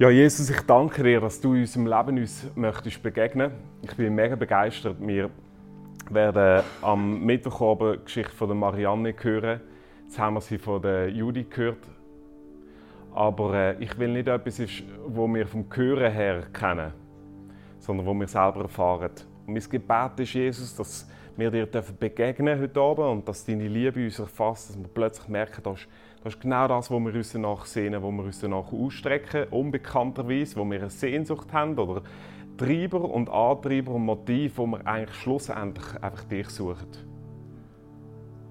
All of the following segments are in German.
Ja, Jesus, ich danke dir, dass du in unserem Leben uns möchtest begegnen. Ich bin mega begeistert. Wir werden am Mittwochabend die Geschichte von der Marianne hören. Jetzt haben wir sie von der Judy gehört. Aber äh, ich will nicht etwas, wo wir vom Hören her kennen, sondern wo wir selber erfahren. Und mein Gebet ist, Jesus, dass wir dir begegnen heute Abend und dass deine Liebe uns erfasst, dass wir plötzlich merken, dass das ist genau das, wo wir uns danach sehnen, wo wir uns danach ausstrecken, unbekannterweise, wo wir eine Sehnsucht haben oder Treiber und Antreiber und Motiv, wo wir eigentlich schlussendlich einfach dich suchen.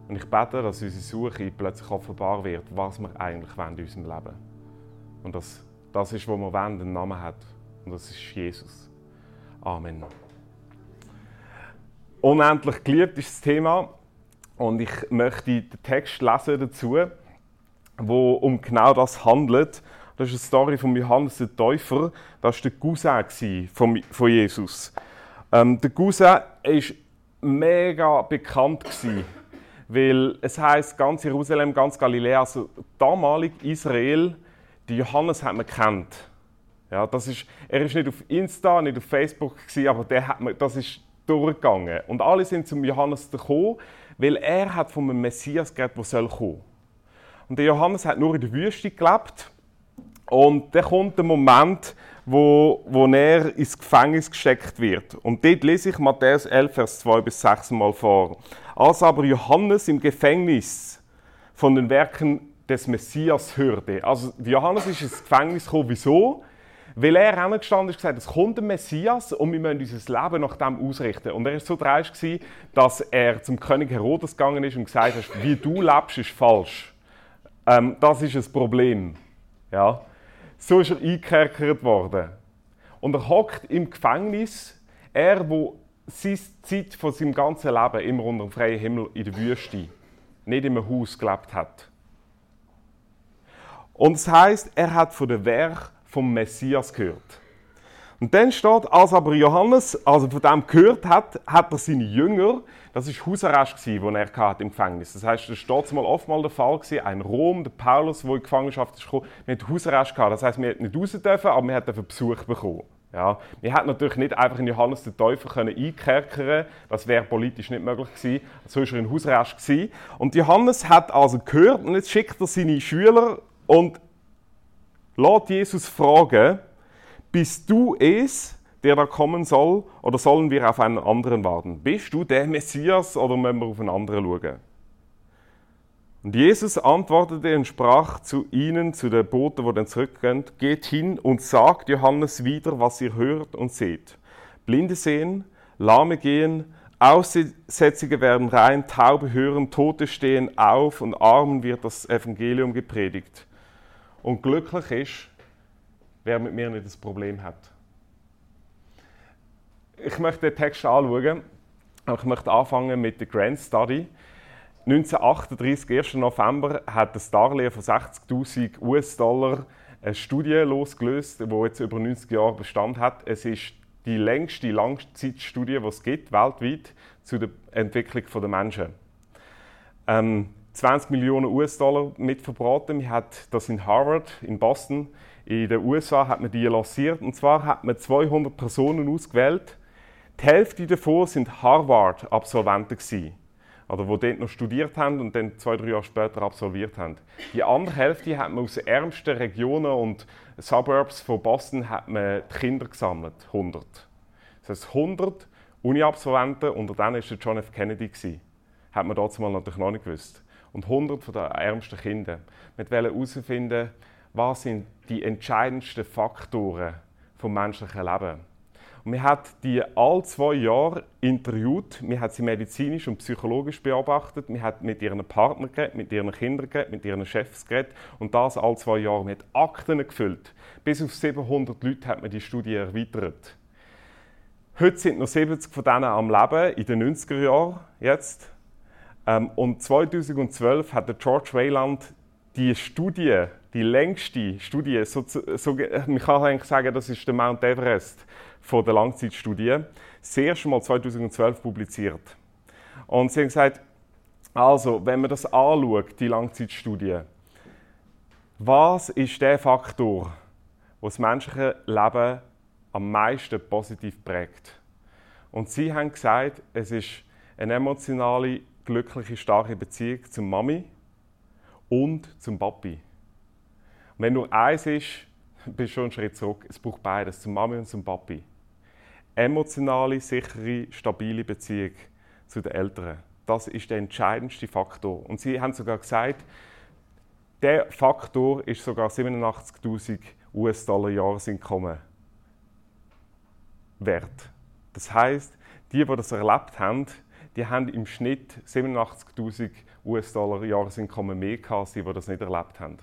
Und ich bete, dass unsere Suche plötzlich offenbar wird, was wir eigentlich wollen in unserem Leben. Und dass das ist, was wir wollen, einen Namen hat. Und das ist Jesus. Amen. Unendlich geliebt ist das Thema. Und ich möchte den Text lesen dazu wo um genau das handelt. Das ist eine Story von Johannes der Täufer. Das war der Cousin von, von Jesus. Ähm, der Cousin war mega bekannt, gewesen, weil es heißt ganz Jerusalem, ganz Galiläa, also damalig Israel, die Johannes hat man kennt. Ja, das ist, er ist nicht auf Insta, nicht auf Facebook, gewesen, aber der hat man, das ist durchgegangen. Und alle sind zum Johannes gekommen, weil er hat von einem Messias geredet, der soll kommen. Und der Johannes hat nur in der Wüste gelebt. Und dann kommt der Moment, wo, wo er ins Gefängnis gesteckt wird. Und dort lese ich Matthäus 11, Vers 2 bis 6 mal vor. Als aber Johannes im Gefängnis von den Werken des Messias hörte. Also Johannes ist ins Gefängnis gekommen. Wieso? Weil er angestanden ist und gesagt, es kommt ein Messias und wir müssen unser Leben nach dem ausrichten. Und er war so dreist, dass er zum König Herodes gegangen ist und gesagt hat, wie du lebst, ist falsch. Ähm, das ist ein Problem. Ja. So ist er eingekerkert worden. Und er hockt im Gefängnis, er, wo seine Zeit von seinem ganzen Leben immer unter dem freien Himmel in der Wüste, nicht in einem Haus gelebt hat. Und es heißt, er hat von der Werk vom Messias gehört. Und dann steht, als aber Johannes also von dem gehört hat, hat er seine Jünger, das war Hausarrest, den er hatte im Gefängnis. Das heißt, das war mal oftmals der Fall, gewesen, ein Rom, der Paulus, der in die Gefangenschaft ist gekommen, wir Hausarrest gehabt. Das heißt, wir hätten nicht raus dürfen, aber wir hatten Besuch bekommen. Ja, wir hätten natürlich nicht einfach in Johannes den Täufer können einkerkern das wäre politisch nicht möglich gewesen. So war er in Hausarrest. Gewesen. Und Johannes hat also gehört und jetzt schickt er seine Schüler und lässt Jesus fragen, bist du es, der da kommen soll, oder sollen wir auf einen anderen warten? Bist du der Messias oder müssen wir auf einen anderen schauen? Und Jesus antwortete und sprach zu ihnen, zu den Boten, die dann zurückgehen, geht hin und sagt Johannes wieder, was ihr hört und seht. Blinde sehen, Lahme gehen, Aussätzige werden rein, Taube hören, Tote stehen auf und Armen wird das Evangelium gepredigt. Und glücklich ist, wer mit mir nicht das Problem hat. Ich möchte den Text anschauen, ich möchte anfangen mit der Grand Study. 1938, 1. November, hat das Darlehen von 60.000 US-Dollar eine Studie losgelöst, die jetzt über 90 Jahre Bestand hat. Es ist die längste Langzeitstudie, die es gibt weltweit zu der Entwicklung der Menschen. Ähm, 20 Millionen US-Dollar mitverbraten. Man hat das in Harvard, in Boston, in den USA hat man die lanciert. Und zwar hat man 200 Personen ausgewählt. Die Hälfte davon sind Harvard-Absolventen oder die dort noch studiert haben und dann zwei, drei Jahre später absolviert haben. Die andere Hälfte hat man aus den ärmsten Regionen und Suburbs von Boston hat man die Kinder gesammelt, 100. Das heißt 100 Uni-Absolventen, unter denen war John F. Kennedy. Gewesen. Hat man dazu mal natürlich noch nicht gewusst. Und 100 von den ärmsten Kindern. Wir wollten herausfinden, was sind die entscheidendsten Faktoren vom menschlichen Leben. Und wir hat die all zwei Jahre interviewt, wir hat sie medizinisch und psychologisch beobachtet, wir hat mit ihren Partnern geredet, mit ihren Kindern geredet, mit ihren Chefs geredet und das all zwei Jahre. Haben Akten gefüllt. Bis auf 700 Leute hat man die Studie erweitert. Heute sind noch 70 von denen am Leben, in den 90er Jahren jetzt. Ähm, und 2012 hat George Wayland die Studie die längste Studie, so, so, man kann eigentlich sagen, das ist der Mount Everest von der Langzeitstudie, das erste Mal 2012 publiziert. Und sie haben gesagt, also, wenn man das anschaut, die Langzeitstudie, was ist der Faktor, was das menschliche Leben am meisten positiv prägt. Und sie haben gesagt, es ist eine emotionale, glückliche, starke Beziehung zum Mami und zum Papi. wenn nur eins ist, bist du schon einen Schritt zurück. Es braucht beides, zum Mami und zum Papi. Emotionale, sichere, stabile Beziehung zu den Eltern. Das ist der entscheidendste Faktor. Und sie haben sogar gesagt, der Faktor ist sogar 87.000 US-Dollar Jahreseinkommen wert. Das heißt, die, die das erlebt haben, die haben im Schnitt 87.000 US-Dollar Jahreseinkommen mehr gehabt, die das nicht erlebt haben.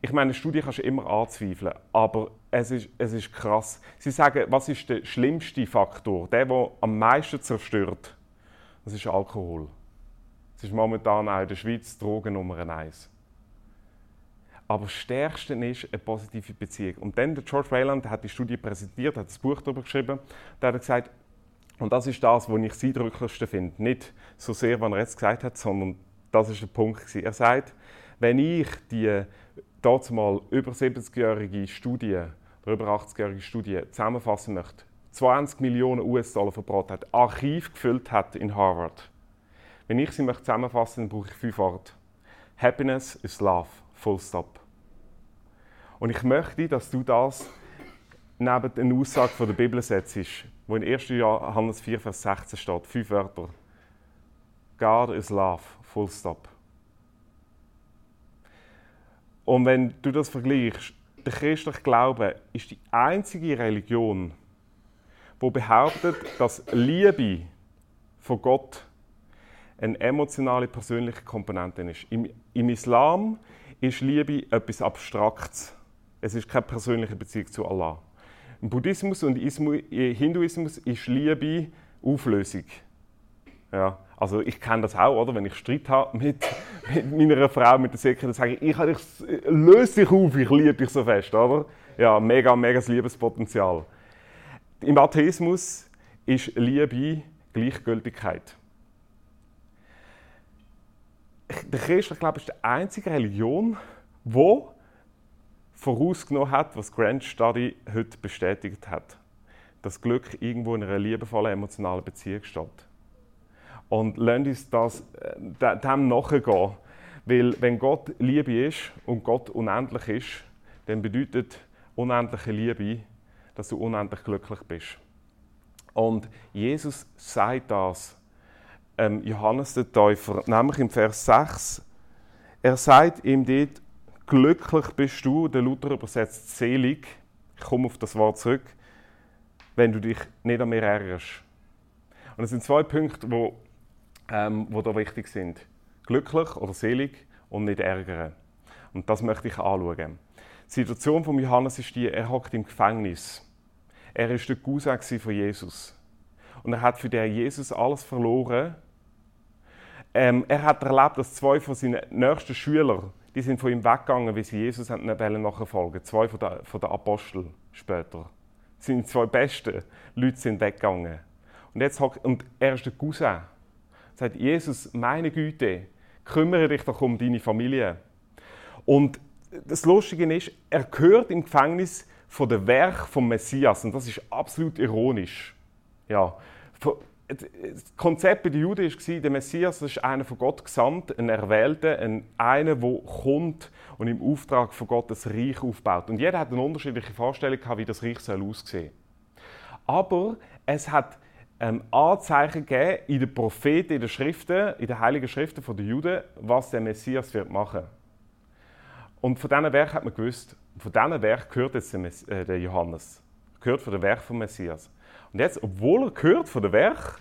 Ich meine, eine Studie kannst du immer anzweifeln, aber es ist, es ist krass. Sie sagen, was ist der schlimmste Faktor, der, der am meisten zerstört? Das ist Alkohol. Das ist momentan auch in der Schweiz Drogen Nummer eins. Aber das Stärkste ist eine positive Beziehung. Und dann der George Wayland hat die Studie präsentiert, hat das Buch darüber geschrieben. Da hat er gesagt, und das ist das, was ich das eindrücklichste finde. Nicht so sehr, was er jetzt gesagt hat, sondern das ist der Punkt. Er sagt, wenn ich die mal über 70-jährige Studie oder über 80-jährige Studie zusammenfassen möchte, 20 Millionen US-Dollar verbraten hat, Archiv gefüllt hat in Harvard. Wenn ich sie möchte zusammenfassen möchte, brauche ich fünf Worte. Happiness is love. Full stop. Und ich möchte, dass du das neben der Aussage der Bibel setzt, wo in 1. Johannes 4, Vers 16 steht. Fünf Wörter. God is love. Full stop. Und wenn du das vergleichst, der christliche Glaube ist die einzige Religion, die behauptet, dass Liebe von Gott eine emotionale, persönliche Komponente ist. Im, Im Islam ist Liebe etwas Abstraktes. Es ist keine persönliche Beziehung zu Allah. Buddhismus und im Hinduismus ist Liebe Auflösung. Ja, also ich kenne das auch, oder? Wenn ich Streit habe mit, mit meiner Frau, mit der Säcke, dann sage ich, ich, ich löse dich auf, ich liebe dich so fest, oder? Ja, mega, mega Liebespotenzial. Im Atheismus ist Liebe Gleichgültigkeit. Der Christen, glaube ist die einzige Religion, die vorausgenommen hat, was Grand Study heute bestätigt hat. Dass Glück irgendwo in einer liebevollen, emotionalen Beziehung steht. Und lasst uns das, äh, dem nachgehen. Weil wenn Gott Liebe ist und Gott unendlich ist, dann bedeutet unendliche Liebe, dass du unendlich glücklich bist. Und Jesus sagt das ähm, Johannes der Täufer, nämlich im Vers 6. Er sagt ihm dort, glücklich bist du, der Luther übersetzt selig, ich komme auf das Wort zurück, wenn du dich nicht an mir ärgerst. Und es sind zwei Punkte, die ähm, wo da wichtig sind. Glücklich oder selig und nicht ärgern. Und das möchte ich anschauen. Die Situation von Johannes ist die, er hockt im Gefängnis. Er ist der Cousin von Jesus. Und er hat für den Jesus alles verloren. Ähm, er hat erlebt, dass zwei von seinen nächsten Schülern die sind von ihm weggegangen, wie sie Jesus nachfolgen Zwei von den, von den Aposteln später. Seine zwei besten Leute sind weggegangen. Und, jetzt, und er ist der Cousin. Er sagt, Jesus, meine Güte, kümmere dich doch um deine Familie. Und das Lustige ist, er gehört im Gefängnis von der Werk vom Messias. Und das ist absolut ironisch. Ja, das Konzept bei den Juden war, der Messias ist einer von Gott gesandt, ein Erwählter, ein, einer, der kommt und im Auftrag von Gott das Reich aufbaut. Und jeder hat eine unterschiedliche Vorstellung, wie das Reich soll aussehen Aber es hat ähm, Anzeichen gegeben in den Propheten, in den Schriften, in den heiligen Schriften der Juden, was der Messias wird machen Und von diesen Werken hat man gewusst, von diesen Werken gehört jetzt äh, der Johannes. Gehört von dem Werk vom Messias. Und jetzt, obwohl er gehört von der Werk,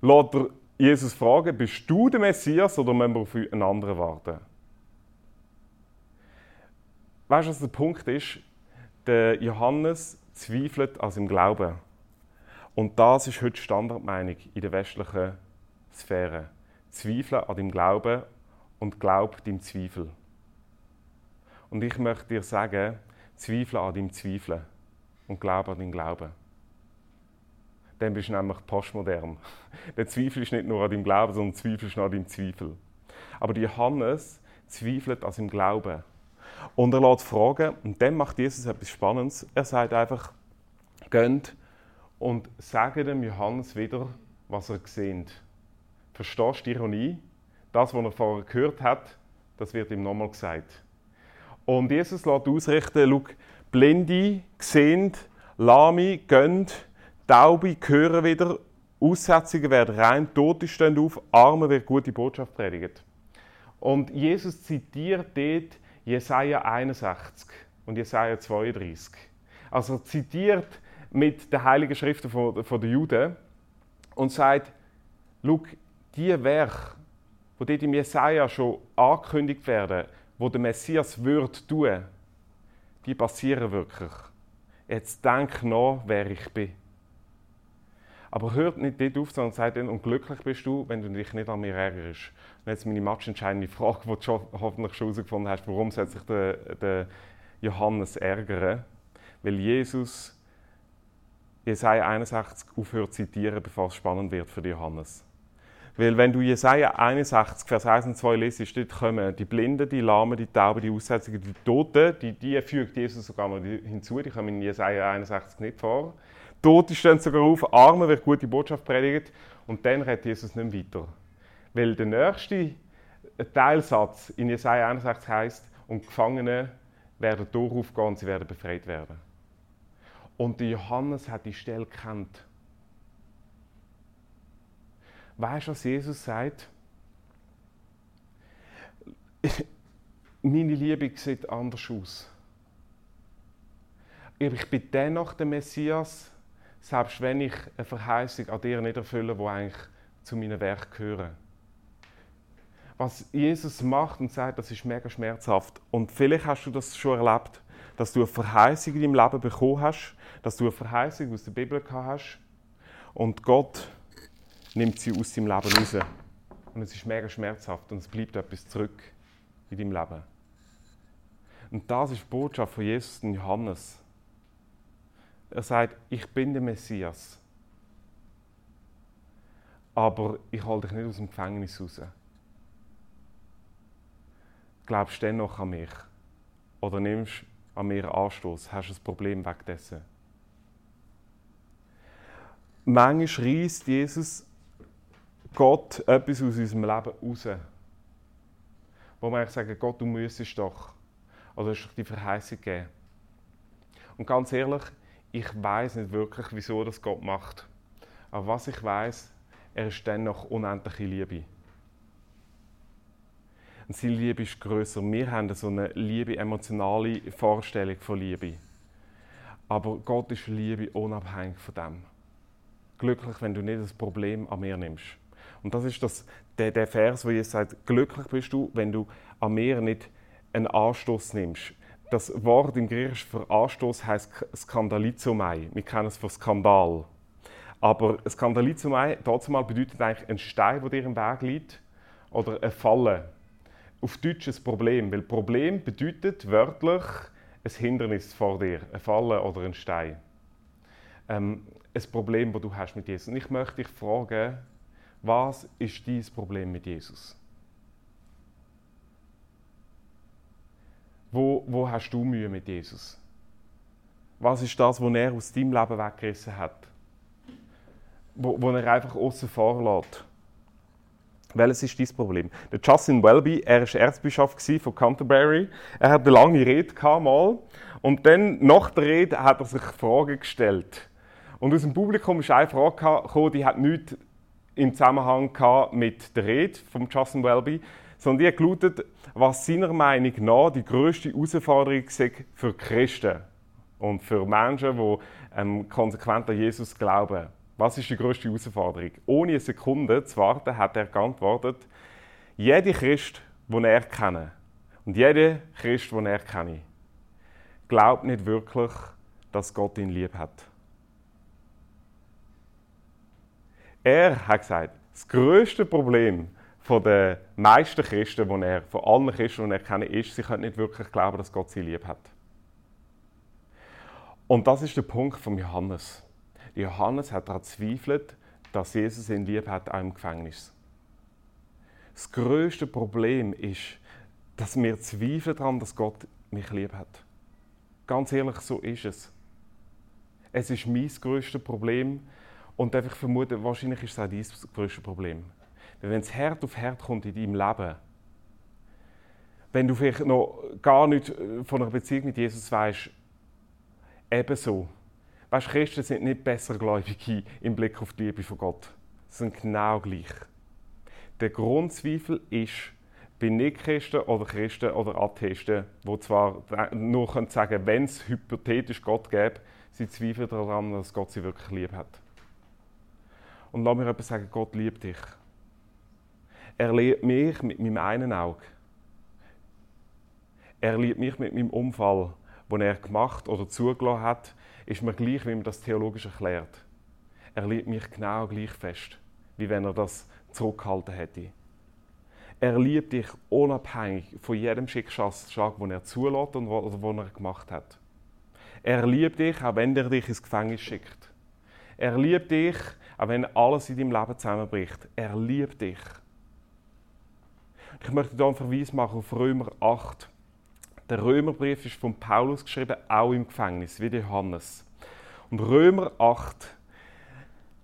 lässt er Jesus fragen, bist du der Messias oder müssen wir auf einen anderen warten? Weißt du, was der Punkt ist? Der Johannes zweifelt an seinem Glauben. Und das ist heute Standardmeinung in der westlichen Sphäre. Zweifeln an deinem Glauben und glaub deinem Zweifel. Und ich möchte dir sagen, zweifle an deinem Zweifeln und glaube an deinem Glauben dann bist du nämlich postmodern. Der Zweifel ist nicht nur an deinem Glauben, sondern Zweifel ist an deinem Zweifel. Aber Johannes zweifelt an seinem Glauben. Und er lässt fragen, und dann macht Jesus etwas Spannendes. Er sagt einfach, geht und sagt dem Johannes wieder, was er gesehen Verstehst du die Ironie? Das, was er vorher gehört hat, das wird ihm nochmal gesagt. Und Jesus lässt ausrichten, schau, Blinde sehen, Lahme gehen, Taube hören wieder, Aussetzungen werden rein, Tote stehen auf, Arme wird gute Botschaft predigt. Und Jesus zitiert dort Jesaja 61 und Jesaja 32. Also er zitiert mit den Heiligen Schriften von, den Juden und sagt, schau, die Werke, die dort im Jesaja schon angekündigt werden, wo der Messias wird tun, die passieren wirklich. Jetzt denk nach, wer ich bin. Aber hört nicht dort auf, sondern sagt dann, und glücklich bist du, wenn du dich nicht an mir ärgerst. Und jetzt meine matchentscheidende Frage, die du hoffentlich schon herausgefunden hast, warum sollte sich der, der Johannes ärgern? Weil Jesus Jesaja 61 aufhört zu zitieren, bevor es spannend wird für Johannes. Weil wenn du Jesaja 61, Vers 1 und 2 liest, dort kommen die Blinden, die Lahmen, die Tauben, die Aussätzigen, die Toten, die, die fügt Jesus sogar mal hinzu, die kommen in Jesaja 61 nicht vor. Tote stehen sogar auf, Arme wird gute Botschaft predigt und dann redet Jesus nicht weiter. Weil der nächste Teilsatz in Jesaja 61 heißt, und Gefangene werden durchaufgehen und sie werden befreit werden. Und Johannes hat die Stelle kennt. Weißt du, was Jesus sagt? Meine Liebe sieht anders aus. Ich bin dennoch der Messias, selbst wenn ich eine Verheißung an dir nicht erfülle, die eigentlich zu meinem Werk gehören. Was Jesus macht und sagt, das ist mega schmerzhaft. Und vielleicht hast du das schon erlebt, dass du eine Verheißung in deinem Leben bekommen hast, dass du eine Verheißung aus der Bibel gehabt hast und Gott nimmt sie aus deinem Leben raus. Und es ist mega schmerzhaft und es bleibt etwas zurück in deinem Leben. Und das ist die Botschaft von Jesus und Johannes. Er sagt, ich bin der Messias. Aber ich hole dich nicht aus dem Gefängnis raus. Glaubst du dennoch an mich? Oder nimmst an mir Anstoß? Hast du ein Problem wegen dessen? Manchmal reißt Jesus Gott etwas aus unserem Leben raus. Wo wir sagen, Gott, du müsstest doch. Oder hast du die Verheißung gegeben. Und ganz ehrlich, ich weiß nicht wirklich, wieso das Gott macht. Aber was ich weiß, er ist dennoch unendliche Liebe. Und seine Liebe ist größer. Wir haben so eine Liebe, emotionale Vorstellung von Liebe. Aber Gott ist Liebe unabhängig von dem. Glücklich, wenn du nicht das Problem an mir nimmst. Und das ist das, der, der Vers, wo Jesus sagt, glücklich bist du, wenn du an mir nicht einen Anstoß nimmst. Das Wort im Griechischen für Anstoß heißt Skandalizomai. Wir kennen es für Skandal. Aber Skandalizomai, dazu mal bedeutet eigentlich ein Stein, der dir im Weg liegt, oder ein Falle. Auf Deutsch ein Problem, weil Problem bedeutet wörtlich ein Hindernis vor dir, ein Falle oder ein Stein. Ähm, ein Problem, das du hast mit Jesus. Und ich möchte dich fragen, was ist dein Problem mit Jesus? Wo, wo hast du Mühe mit Jesus? Was ist das, was er aus deinem Leben weggerissen hat? Wo, wo er einfach außen vor lässt? Welches ist dein Problem? Der Justin Welby, er war Erzbischof von Canterbury. Er hat eine lange Rede mal und dann nach der Rede hat er sich Fragen gestellt. Und aus dem Publikum ist eine Frage gekommen, die hat nichts im Zusammenhang mit der Rede von Justin Welby, sondern die hat gelautet, was seiner Meinung nach die grösste Herausforderung für Christen und für Menschen, die ähm, konsequent an Jesus glauben. Was ist die grösste Herausforderung? Ohne eine Sekunde zu warten, hat er geantwortet, jeder Christ, den er kenne, und jeder Christ, den er kenne, glaubt nicht wirklich, dass Gott ihn lieb hat. Er hat gesagt, das größte Problem von den meisten Christen, die er, von allen Christen, die er kennt, ist, sie können nicht wirklich glauben, dass Gott sie lieb hat. Und das ist der Punkt von Johannes. Johannes hat daran zweifelt, dass Jesus ihn lieb hat, auch im Gefängnis. Das größte Problem ist, dass wir zweifeln daran, dass Gott mich lieb hat. Ganz ehrlich, so ist es. Es ist mein größtes Problem und einfach vermute, wahrscheinlich ist es auch dein größtes Problem. Weil wenn es Herd auf Herd kommt in deinem Leben, wenn du vielleicht noch gar nicht äh, von einer Beziehung mit Jesus weißt, ebenso. Weißt, Christen sind nicht besser Gläubige im Blick auf die Liebe von Gott. Sie sind genau gleich. Der Grundzweifel ist, bei Nicht-Christen oder Christen oder Atheisten, die zwar nur sagen können, wenn es hypothetisch Gott gäbe, sie zweifeln daran, dass Gott sie wirklich lieb hat. Und lass mir etwas sagen, Gott liebt dich. Er liebt mich mit meinem einen Auge. Er liebt mich mit meinem Unfall, den er gemacht oder zugelassen hat, ist mir gleich, wie man das theologisch erklärt. Er liebt mich genau gleich fest, wie wenn er das zurückgehalten hätte. Er liebt dich unabhängig von jedem Schicksalsschlag, den er zulässt und oder den er gemacht hat. Er liebt dich, auch wenn er dich ins Gefängnis schickt. Er liebt dich, auch wenn alles in deinem Leben zusammenbricht. Er liebt dich. Ich möchte hier einen Verweis machen auf Römer 8. Der Römerbrief ist von Paulus geschrieben, auch im Gefängnis, wie Johannes. Und Römer 8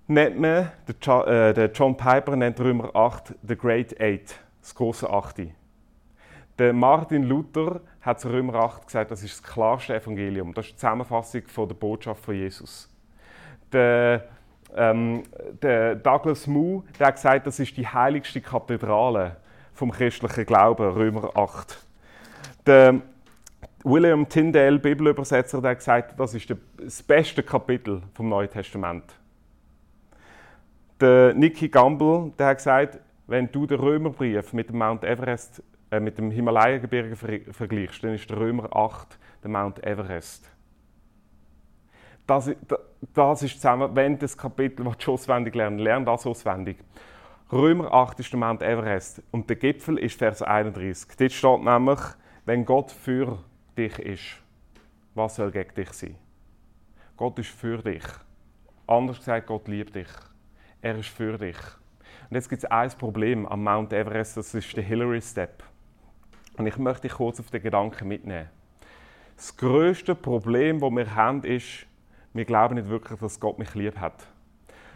nennt man, der John Piper nennt Römer 8 The Great Eight das große Achte. Der Martin Luther hat zu Römer 8 gesagt, das ist das klarste Evangelium. Das ist die Zusammenfassung von der Botschaft von Jesus. Der, ähm, der Douglas Moo der hat gesagt, das ist die heiligste Kathedrale vom christlichen Glauben, Römer 8. Der William Tyndale, Bibelübersetzer, der hat gesagt, das ist das beste Kapitel vom Neuen Testament. Der Nicky Gamble, der hat gesagt, wenn du den Römerbrief mit dem Mount Everest, äh, mit dem Himalaya-Gebirge ver vergleichst, dann ist der Römer 8 der Mount Everest. Das, das ist zusammen, wenn das Kapitel was du auswendig lernen, lern das auswendig. Römer 8 ist der Mount Everest und der Gipfel ist Vers 31. Dort steht nämlich, wenn Gott für dich ist, was soll gegen dich sein? Gott ist für dich. Anders gesagt, Gott liebt dich. Er ist für dich. Und jetzt gibt es ein Problem am Mount Everest, das ist der Hillary Step. Und ich möchte dich kurz auf den Gedanken mitnehmen. Das größte Problem, das wir haben, ist, wir glauben nicht wirklich, dass Gott mich lieb hat.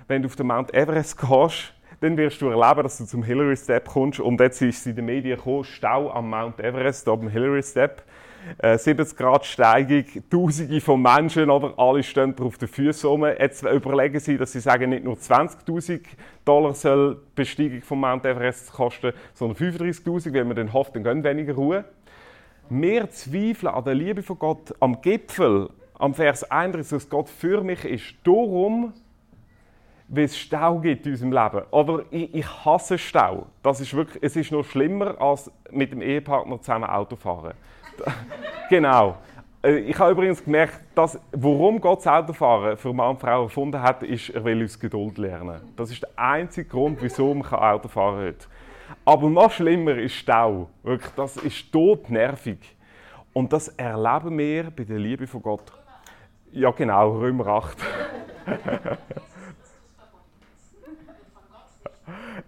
Wenn du auf den Mount Everest gehst, dann wirst du erleben, dass du zum Hillary Step kommst. Und jetzt ist es in den Medien gekommen, Stau am Mount Everest, oben Hillary Step. 70 äh, Grad Steigung, Tausende von Menschen, oder? alle stehen auf den Füßen rum. Jetzt überlegen sie, dass sie sagen, nicht nur 20.000 Dollar soll die Besteigung vom Mount Everest kosten, sondern 35.000, weil man dann hofft, dann gehen weniger Ruhe. Wir zweifeln an der Liebe von Gott am Gipfel, am Vers 31, dass Gott für mich ist. Darum, weil es Stau gibt in unserem Leben. Oder ich, ich hasse Stau. Das ist wirklich, es ist noch schlimmer, als mit dem Ehepartner zusammen Auto fahren. genau. Äh, ich habe übrigens gemerkt, dass, warum Gott das Autofahren für Mann und Frau erfunden hat, ist, er will uns Geduld lernen. Das ist der einzige Grund, wieso man Auto fahren kann. Aber noch schlimmer ist Stau. Wirklich, das ist todnervig. Und das erleben wir bei der Liebe von Gott. Ja, genau, Römer 8.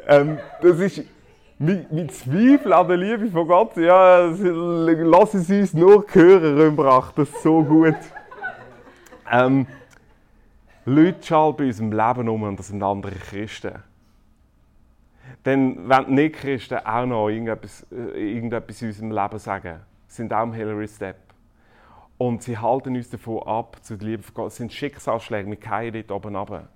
ähm, das ist mit, mit Zweifel an der Liebe von Gott, ja, lassen Sie uns nur hören, Römer 8, das ist so gut. Ähm, Leute schauen bei unserem Leben um und das sind andere Christen. Denn wenn nicht Christen auch noch irgendetwas, äh, irgendetwas in unserem Leben sagen, sind auch im Hillary Step. Und sie halten uns davon ab, zu der Liebe von Gott. Es sind Schicksalsschläge, wir fallen dort oben runter.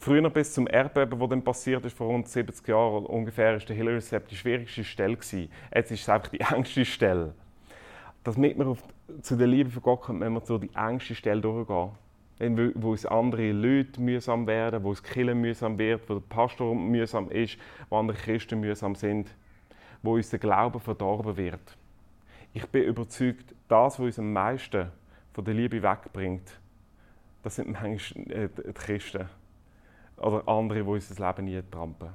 Früher bis zum Erdbeben, das dann passiert ist, vor rund 70 Jahren ungefähr, ist der Hillary Step die schwierigste Stelle gewesen. Jetzt ist es einfach die engste Stelle. Damit wir auf, zu der Liebe von Gott kommen, müssen wir durch die engste Stelle durchgehen. Wo es andere Leute mühsam werden, wo es Killen mühsam wird, wo der Pastor mühsam ist, wo andere Christen mühsam sind, wo uns der Glaube verdorben wird. Ich bin überzeugt, das, was uns am meisten von der Liebe wegbringt, das sind manchmal äh, die Christen oder andere, die unser Leben nie trampen.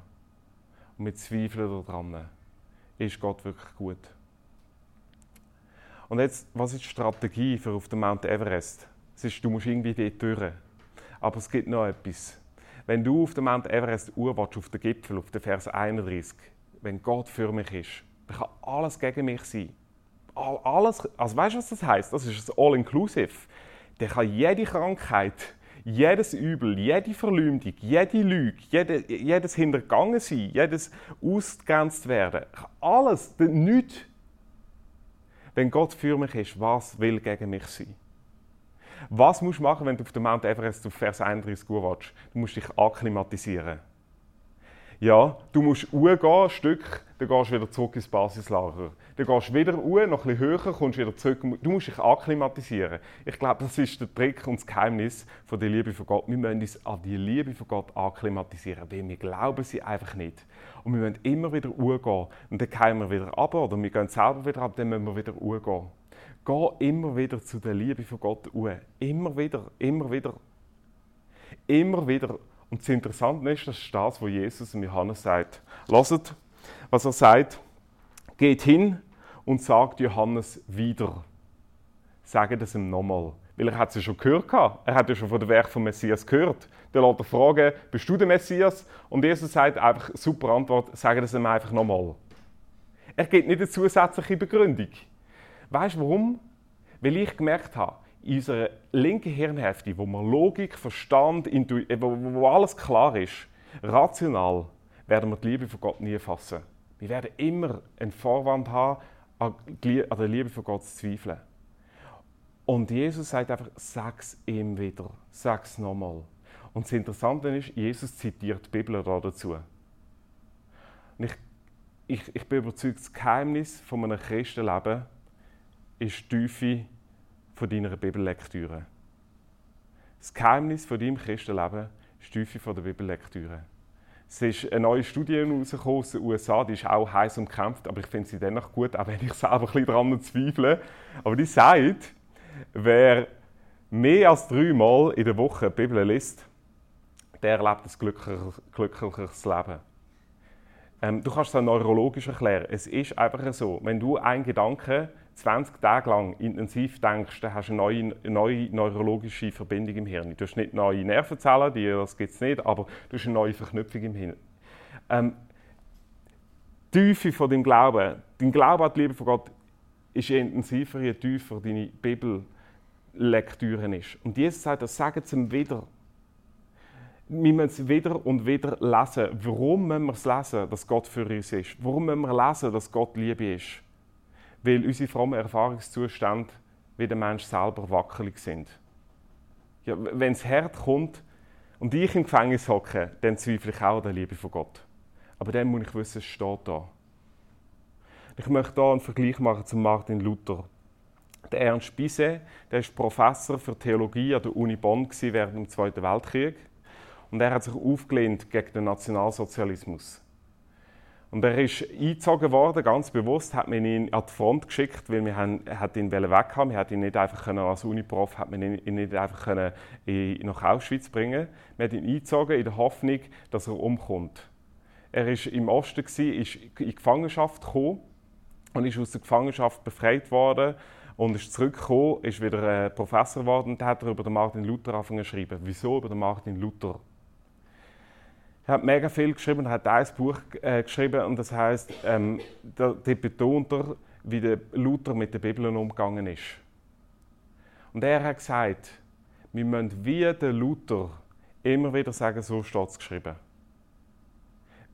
Und wir zweifeln daran, ist Gott wirklich gut? Und jetzt, was ist die Strategie für auf dem Mount Everest? Es ist, du musst irgendwie dort durch. Aber es gibt noch etwas. Wenn du auf dem Mount Everest urwatschst, auf den Gipfel, auf den Vers 31, wenn Gott für mich ist, dann kann alles gegen mich sein. alles, also weißt du, was das heißt? Das ist All-Inclusive. Der kann jede Krankheit, jedes Übel, jede Verleumdung, jede Lüge, jede, jedes Hintergangensein, jedes Ausgegrenzt werden, alles, nichts. Wenn Gott für mich ist, was will gegen mich sein? Was musst du machen, wenn du auf dem Mount Everest auf Vers 31 willst? Du musst dich akklimatisieren. Ja, du musst hochgehen, ein Stück, dann gehst du wieder zurück ins Basislager. Dann gehst du wieder hoch, noch bisschen höher, kommst wieder zurück. Du musst dich akklimatisieren. Ich glaube, das ist der Trick und das Geheimnis von der Liebe von Gott. Wir müssen uns an die Liebe von Gott akklimatisieren, weil wir glauben sie einfach nicht. Und wir müssen immer wieder hochgehen. Und dann gehen wir wieder ab, oder wir gehen selber wieder ab, dann müssen wir wieder hochgehen. Geh immer wieder zu der Liebe von Gott hoch. Immer wieder, immer wieder. Immer wieder. Und das Interessante ist, das ist das, was Jesus und Johannes sagt. Lasst, was er sagt. Geht hin und sagt Johannes wieder. Sage das ihm nochmal. Weil er hat es ja schon gehört. Er hat ja schon von der Werk vom Messias gehört. Dann lässt er fragen, bist du der Messias? Und Jesus sagt einfach, super Antwort, sage das ihm einfach nochmal. Er gibt nicht eine zusätzliche Begründung. Weißt du warum? Weil ich gemerkt habe, in unserer linken Hirnhälfte, wo man Logik, Verstand, Intu äh, wo, wo alles klar ist, rational, werden wir die Liebe von Gott nie fassen. Wir werden immer einen Vorwand haben, an der Liebe von Gott zu zweifeln. Und Jesus sagt einfach, sag es ihm wieder, sag es nochmal. Und das Interessante ist, Jesus zitiert die Bibel dazu. Und ich, ich, ich bin überzeugt, das Geheimnis von einem Christenleben ist die Tiefe von deiner Bibellektüre. Das Geheimnis von deinem Christenleben ist die Tiefe der Bibellektüre. Es ist eine neue Studie herausgekommen aus den USA, die ist auch heiß umkämpft, aber ich finde sie dennoch gut, auch wenn ich selber ein bisschen daran zweifle. Aber die sagt, wer mehr als dreimal in der Woche die Bibel liest, der erlebt ein glücklicheres Leben. Ähm, du kannst es auch neurologisch erklären. Es ist einfach so, wenn du einen Gedanken 20 Tage lang intensiv denkst, dann hast du eine neue, neue neurologische Verbindung im Hirn. Du hast nicht neue Nervenzellen, die, das gibt es nicht, aber du hast eine neue Verknüpfung im Hirn. Ähm, die Tiefe von deinem Glauben, dein Glaube an die Liebe von Gott ist je intensiver, je tiefer deine Bibellektüre ist. Und Jesus sagt, das sagen sie ihm wieder. Wir müssen es wieder und wieder lesen. Warum müssen wir es lesen, dass Gott für uns ist? Warum müssen wir lesen, dass Gott Liebe ist? weil unsere frommen Erfahrungszustände wie der Mensch selber wackelig sind. Ja, wenn das Herz kommt und ich im Gefängnis hocke, dann zweifle ich auch an der Liebe von Gott. Aber dann muss ich wissen, es steht da. Ich möchte hier einen Vergleich machen zu Martin Luther. Der Ernst Bizet, der ist Professor für Theologie an der Uni Bonn während dem Zweiten Weltkrieg und er hat sich aufgelehnt gegen den Nationalsozialismus. Und er ist eingezogen worden, ganz bewusst, hat man ihn an die Front geschickt, weil wir haben, hat ihn weg haben. Wir hätten ihn nicht einfach können, als Uniprof hat man ihn nicht einfach können, nach Auschwitz bringen. Wir haben ihn eingezogen in der Hoffnung, dass er umkommt. Er war im Osten gewesen, ist in Gefangenschaft gekommen und ist aus der Gefangenschaft befreit worden und ist zurückgekommen, ist wieder Professor geworden und hat er über den Martin Luther angefangen zu schreiben. Wieso über den Martin Luther? Er hat mega viel geschrieben, hat ein Buch äh, geschrieben und das heißt, ähm, da, betont er, wie der Luther mit der Bibel umgegangen ist. Und er hat gesagt, wir müssen wie der Luther immer wieder sagen, so steht es geschrieben.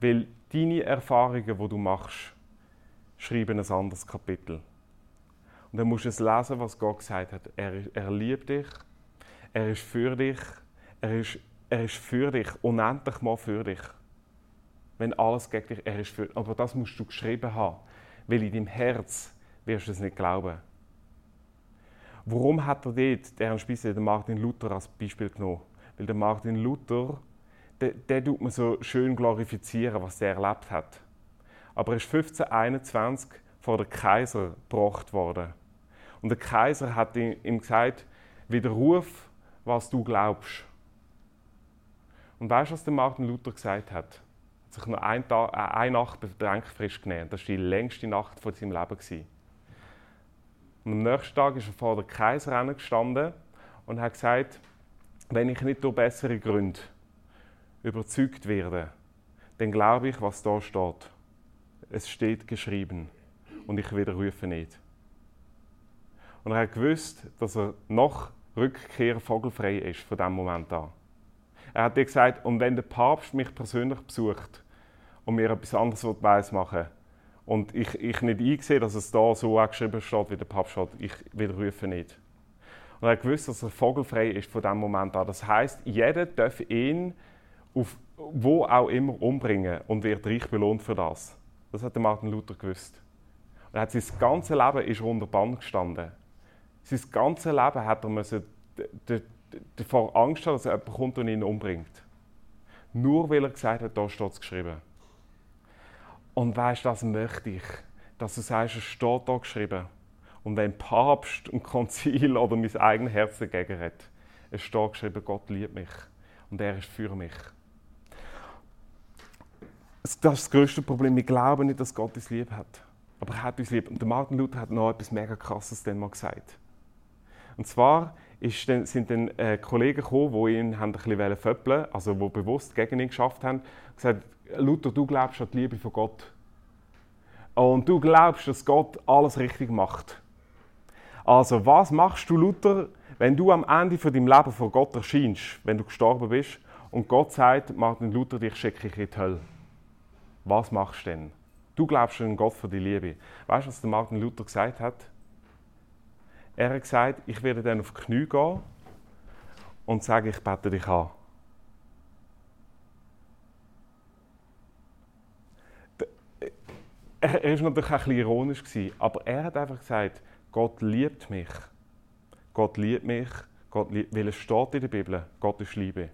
Weil deine Erfahrungen, die du machst, schreiben ein anderes Kapitel. Und dann musst du es lesen, was Gott gesagt hat. Er, er liebt dich, er ist für dich, er ist er ist für dich, unendlich mal für dich. Wenn alles gegen dich, er ist für Aber das musst du geschrieben haben, weil in deinem Herz wirst du es nicht glauben. Warum hat er dort, der Spieße, den Martin Luther als Beispiel genommen? Weil der Martin Luther, der, der tut man so schön glorifizieren, was er erlebt hat. Aber er ist 1521 vor der Kaiser gebracht worden. Und der Kaiser hat ihm gesagt, widerruf, was du glaubst. Und weißt du, was der Martin Luther gesagt hat? Er hat sich nur ein Tag, äh, eine Nacht Bedenkfrist genommen. Das war die längste Nacht von seinem Leben. Und am nächsten Tag ist er vor der Kaiser gestanden und hat gesagt, wenn ich nicht durch bessere Gründe überzeugt werde, dann glaube ich, was da steht. Es steht geschrieben und ich widerrufe nicht. Und er hat gewusst, dass er nach Rückkehr vogelfrei ist von diesem Moment an. Er hat gesagt, und wenn der Papst mich persönlich besucht und mir etwas anderes weiss machen und ich, ich nicht einsehe, dass es da so geschrieben steht, wie der Papst steht, ich widerrufe nicht. Und er hat gewusst, dass er vogelfrei ist von diesem Moment an. Das heißt, jeder darf ihn auf wo auch immer umbringen und wird reich belohnt für das. Das hat Martin Luther gewusst. Und er hat sein ganzes Leben ist unter Bann gestanden. Sein ganzes Leben hat er müssen davor Angst haben, dass jemand kommt und ihn umbringt. Nur weil er gesagt hat, da steht es geschrieben. Und weißt du, das möchte ich, dass du sagst, es steht da geschrieben. Und wenn Papst und Konzil oder mein eigenes Herz dagegen hat, es steht geschrieben, Gott liebt mich und er ist für mich. Das ist das größte Problem. Wir glauben nicht, dass Gott uns lieb hat. Aber er hat uns lieb. Und Martin Luther hat noch etwas mega Krasses dann mal gesagt. Und zwar ist dann, sind dann äh, Kollegen gekommen, die ihn ein bisschen föppeln also die bewusst gegen ihn geschafft haben, und gesagt, Luther, du glaubst an die Liebe von Gott. Und du glaubst, dass Gott alles richtig macht. Also, was machst du, Luther, wenn du am Ende von deinem Leben vor Gott erscheinst, wenn du gestorben bist, und Gott sagt, Martin Luther, dich schicke ich in die Hölle? Was machst du denn? Du glaubst an Gott für die Liebe. Weißt du, was der Martin Luther gesagt hat? Er hat gesagt, ich werde dann auf die Knie gehen und sagen, ich bete dich an. Er war natürlich ein bisschen ironisch, aber er hat einfach gesagt, Gott liebt mich. Gott liebt mich, Gott liebt, weil es steht in der Bibel, Gott ist Liebe.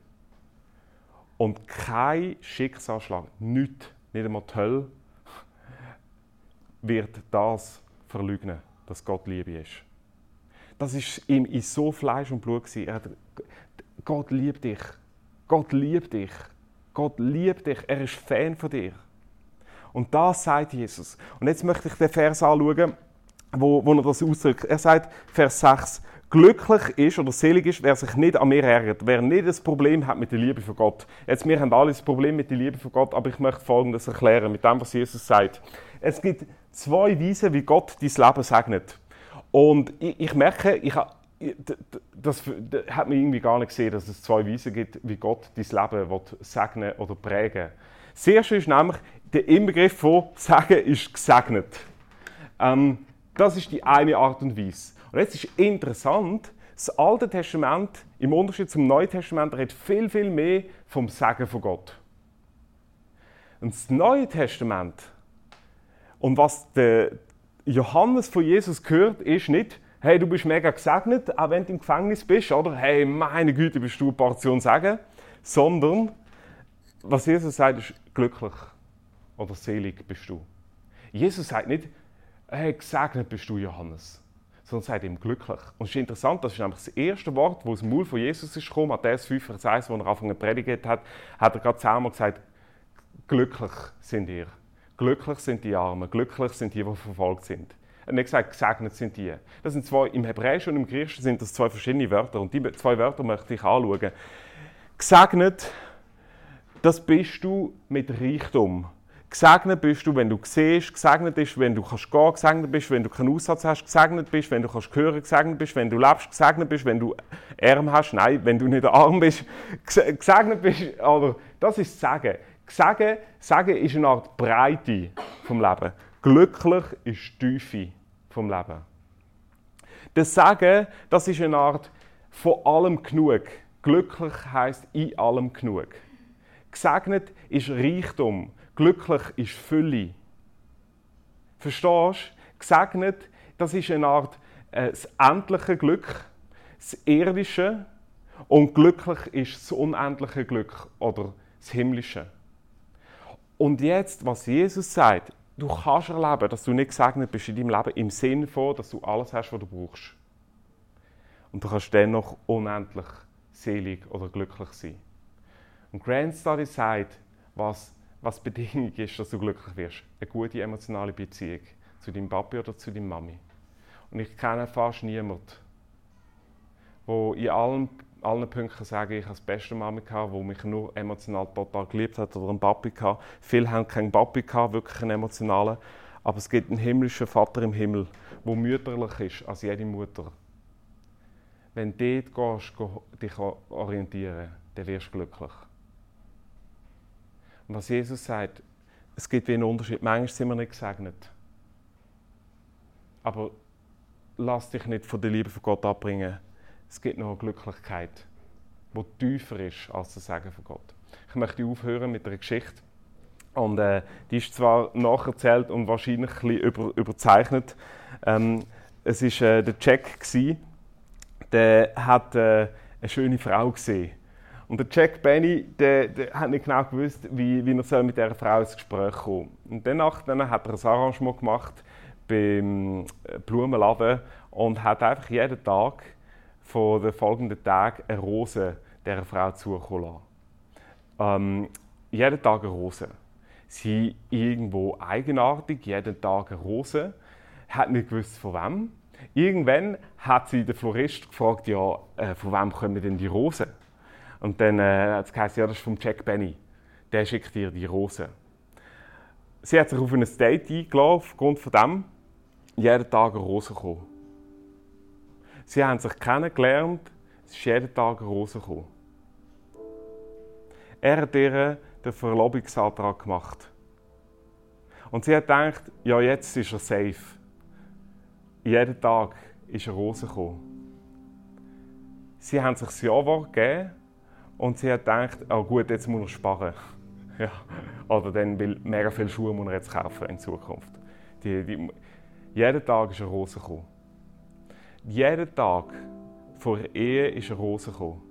Und kein Schicksalsschlag, nichts, nicht einmal die Hölle, wird das verleugnen, dass Gott Liebe ist. Das ist ihm in so Fleisch und Blut. Er hat, Gott liebt dich. Gott liebt dich. Gott liebt dich. Er ist Fan von dir. Und das sagt Jesus. Und jetzt möchte ich den Vers anschauen, wo, wo er das ausdrückt. Er sagt, Vers 6, glücklich ist oder selig ist, wer sich nicht an mir ärgert, wer nicht das Problem hat mit der Liebe von Gott. Jetzt, wir haben alle das Problem mit der Liebe von Gott, aber ich möchte Folgendes erklären mit dem, was Jesus sagt. Es gibt zwei Weisen, wie Gott dein Leben segnet. Und ich, ich merke, ich, das, das, hat man irgendwie gar nicht gesehen, dass es zwei Weisen gibt, wie Gott dein Leben will segnen oder prägen Das erste ist nämlich, der Inbegriff von Sagen ist gesegnet. Ähm, das ist die eine Art und Weise. Und jetzt ist interessant, das Alte Testament, im Unterschied zum Neuen Testament, redet viel, viel mehr vom Sagen von Gott. Und das Neue Testament, und was der, Johannes von Jesus gehört, ist nicht, hey, du bist mega gesegnet, auch wenn du im Gefängnis bist, oder hey, meine Güte, bist du eine Portion Segen, sondern was Jesus sagt, ist glücklich oder selig bist du. Jesus sagt nicht, hey, gesegnet bist du, Johannes, sondern sagt ihm glücklich. Und es ist interessant, das ist nämlich das erste Wort, wo aus dem Mund von Jesus ist gekommen, Matthäus 5, Vers 1, wo er Anfang predigt hat, hat er gerade zweimal gesagt, glücklich sind ihr. Glücklich sind die Armen, glücklich sind die, die verfolgt sind. Er hat gesagt, gesegnet sind die. Das sind zwei, Im Hebräischen und im Griechischen sind das zwei verschiedene Wörter und die zwei Wörter möchte ich anschauen. Gesegnet, das bist du mit Reichtum. Gesegnet bist du, wenn du siehst, gesegnet bist, wenn du kannst gehen, gesegnet bist, wenn du keinen Aussatz hast, gesegnet bist, wenn du kannst hören, gesegnet bist, wenn du lebst, gesegnet bist, wenn du Arm hast, nein, wenn du nicht arm bist, gesegnet bist, oder das ist Sagen. Sagen, Sagen ist eine Art Breite vom Leben. Glücklich ist die Tiefe vom Leben. Das Sagen, das ist eine Art von allem genug. Glücklich heißt in allem genug. Gesegnet ist Reichtum. Glücklich ist Fülle. Verstehst du? Gesegnet, das ist eine Art äh, das endliche Glück, das irdische. Und glücklich ist das unendliche Glück oder das himmlische. Und jetzt, was Jesus sagt, du kannst erleben, dass du nicht gesegnet bist in deinem Leben im Sinne von, dass du alles hast, was du brauchst. Und du kannst dennoch unendlich selig oder glücklich sein. Und Grand Study sagt, was, was Bedingung ist, dass du glücklich wirst. Eine gute emotionale Beziehung zu deinem Papi oder zu deiner Mami. Und ich kenne fast niemanden, der in allen allen Punkten sagen, ich habe die beste Mama gehabt, die mich nur emotional total geliebt hat oder einen Papi gehabt. Viele haben keinen Papi gehabt, wirklich einen emotionalen. Aber es gibt einen himmlischen Vater im Himmel, der mütterlich ist als jede Mutter. Wenn du dort gehst, dich orientieren, dann wirst du glücklich. Und was Jesus sagt, es gibt wie einen Unterschied. Manchmal sind wir nicht gesegnet. Aber lass dich nicht von der Liebe von Gott abbringen. Es gibt noch eine Glücklichkeit, die tiefer ist als das Segen von Gott. Ich möchte aufhören mit einer Geschichte. Und äh, die ist zwar nacherzählt und wahrscheinlich ein bisschen über, überzeichnet. Ähm, es war äh, der Jack, gewesen, der hat äh, eine schöne Frau gesehen. Und der Jack Benny, der, der hat nicht genau gewusst, wie, wie er mit dieser Frau ins Gespräch kommen soll. Und danach dann hat er ein Arrangement gemacht beim äh, Blumenladen und hat einfach jeden Tag von den folgenden Tagen eine Rose dieser Frau zukommen lassen. Ähm, jeden Tag eine Rose. Sie irgendwo eigenartig, jeden Tag eine Rose. Hat nicht gewusst, von wem. Irgendwann hat sie den Florist gefragt, ja, äh, von wem kommen denn die Rosen? Und dann äh, hat es gesagt, ja, das ist vom Jack Benny. Der schickt dir die Rosen. Sie hat sich auf ein Date eingeladen, aufgrund von dem jeden Tag eine Rose gekommen. Sie haben sich kennengelernt, es ist jeden Tag eine Rose gekommen. Er hat ihr den Verlobungsantrag gemacht. Und sie hat gedacht, ja, jetzt ist er safe. Jeden Tag ist eine Rose gekommen. Sie haben sich das Ja-Wort gegeben und sie hat gedacht, oh gut, jetzt muss er sparen. ja. Oder dann will mega viele Schuhe muss er jetzt kaufen in Zukunft. Die, die, jeden Tag ist eine Rose gekommen. Jeden Tag vor der Ehe ist eine Rose gekommen.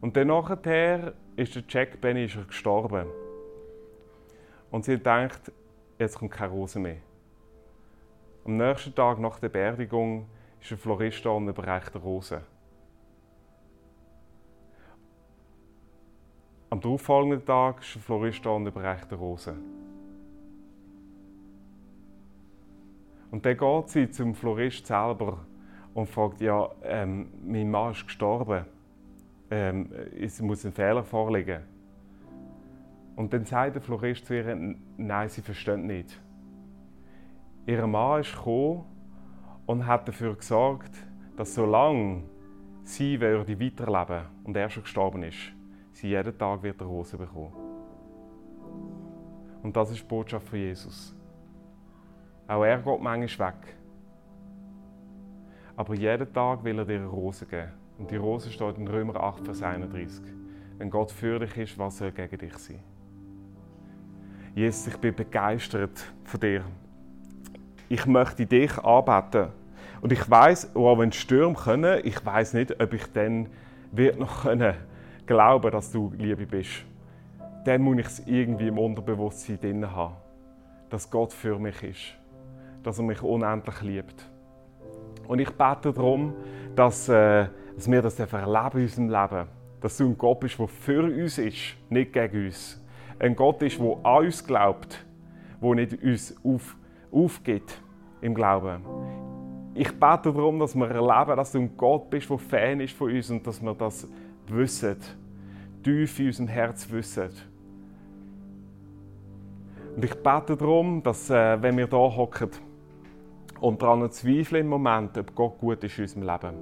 Und dann nachher ist der Jack Benny ist gestorben. Und sie denkt, jetzt kommt keine Rose mehr. Am nächsten Tag nach der Beerdigung ist ein Florist da und überreicht eine Rose. Am darauffolgenden Tag ist ein Florist da und überreicht eine Rose. Und dann geht sie zum Florist selber und fragt, ja, ähm, mein Mann ist gestorben. Ähm, es muss ein Fehler vorliegen. Und dann sagt der Florist zu ihr, nein, sie versteht nicht. Ihr Mann ist gekommen und hat dafür gesorgt, dass solange sie würde weiterleben und er schon gestorben ist, sie jeden Tag wird Rose bekommen. Und das ist die Botschaft von Jesus. Auch er geht manchmal weg. Aber jeden Tag will er dir eine Rose geben. Und die Rose steht in Römer 8, Vers 31. Wenn Gott für dich ist, was soll gegen dich sein? Jesus, ich bin begeistert von dir. Ich möchte dich anbeten. Und ich weiß, auch wenn Stürme können, ich weiß nicht, ob ich dann wird noch können glauben, dass du Liebe bist. Dann muss ich es irgendwie im Unterbewusstsein drin haben, dass Gott für mich ist dass er mich unendlich liebt. Und ich bete darum, dass, äh, dass wir das erleben in unserem Leben. Dass du ein Gott bist, der für uns ist, nicht gegen uns. Ein Gott ist, der an uns glaubt, der nicht uns auf, aufgibt im Glauben. Ich bete darum, dass wir erleben, dass du ein Gott bist, der Fan ist von uns und dass wir das wissen, tief in unserem Herz wissen. Und ich bete darum, dass, äh, wenn wir hier hocken, und daran zweifeln im Moment, ob Gott gut ist in unserem Leben.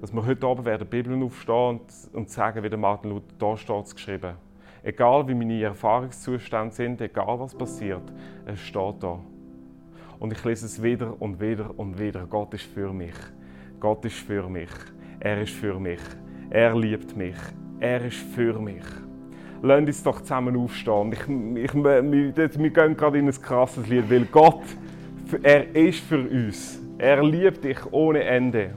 Dass wir heute Abend werden die Bibel aufstehen und, sagen, wie der Martin Luther, da steht es geschrieben. Egal wie meine Erfahrungszustände sind, egal was passiert, es steht da. Und ich lese es wieder und wieder und wieder. Gott ist für mich. Gott ist für mich. Er ist für mich. Er liebt mich. Er ist für mich. Lasst uns doch zusammen aufstehen. Ich, ich, wir, wir gehen gerade in ein krasses Lied, weil Gott er ist für uns. Er liebt dich ohne Ende.